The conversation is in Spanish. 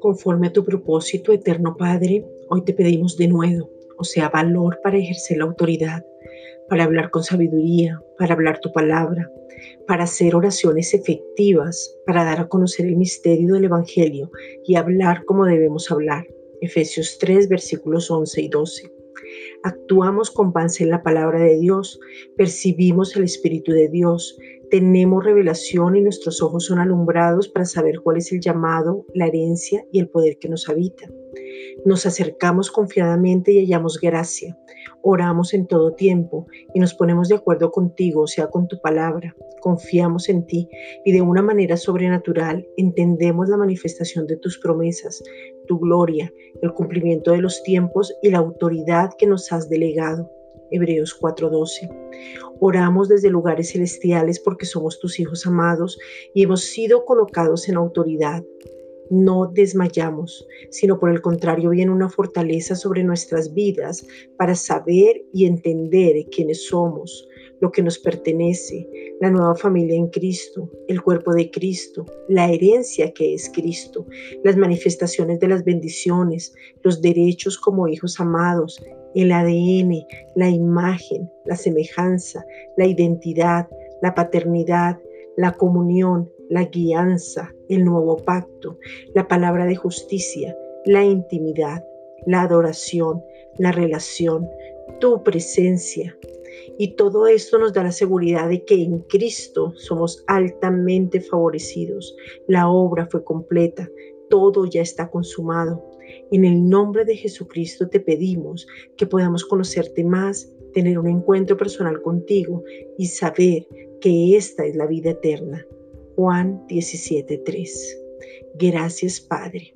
Conforme a tu propósito, eterno Padre, hoy te pedimos de nuevo, o sea, valor para ejercer la autoridad, para hablar con sabiduría, para hablar tu palabra, para hacer oraciones efectivas, para dar a conocer el misterio del Evangelio y hablar como debemos hablar. Efesios 3, versículos 11 y 12. Actuamos con base en la palabra de Dios, percibimos el Espíritu de Dios, tenemos revelación y nuestros ojos son alumbrados para saber cuál es el llamado, la herencia y el poder que nos habita. Nos acercamos confiadamente y hallamos gracia. Oramos en todo tiempo y nos ponemos de acuerdo contigo, o sea, con tu palabra. Confiamos en ti y de una manera sobrenatural entendemos la manifestación de tus promesas, tu gloria, el cumplimiento de los tiempos y la autoridad que nos has delegado. Hebreos 4:12. Oramos desde lugares celestiales porque somos tus hijos amados y hemos sido colocados en autoridad. No desmayamos, sino por el contrario viene una fortaleza sobre nuestras vidas para saber y entender quiénes somos, lo que nos pertenece, la nueva familia en Cristo, el cuerpo de Cristo, la herencia que es Cristo, las manifestaciones de las bendiciones, los derechos como hijos amados, el ADN, la imagen, la semejanza, la identidad, la paternidad, la comunión, la guianza, el nuevo pacto, la palabra de justicia, la intimidad, la adoración, la relación, tu presencia. Y todo esto nos da la seguridad de que en Cristo somos altamente favorecidos. La obra fue completa, todo ya está consumado. En el nombre de Jesucristo te pedimos que podamos conocerte más, tener un encuentro personal contigo y saber que esta es la vida eterna. Juan 17:3. Gracias Padre.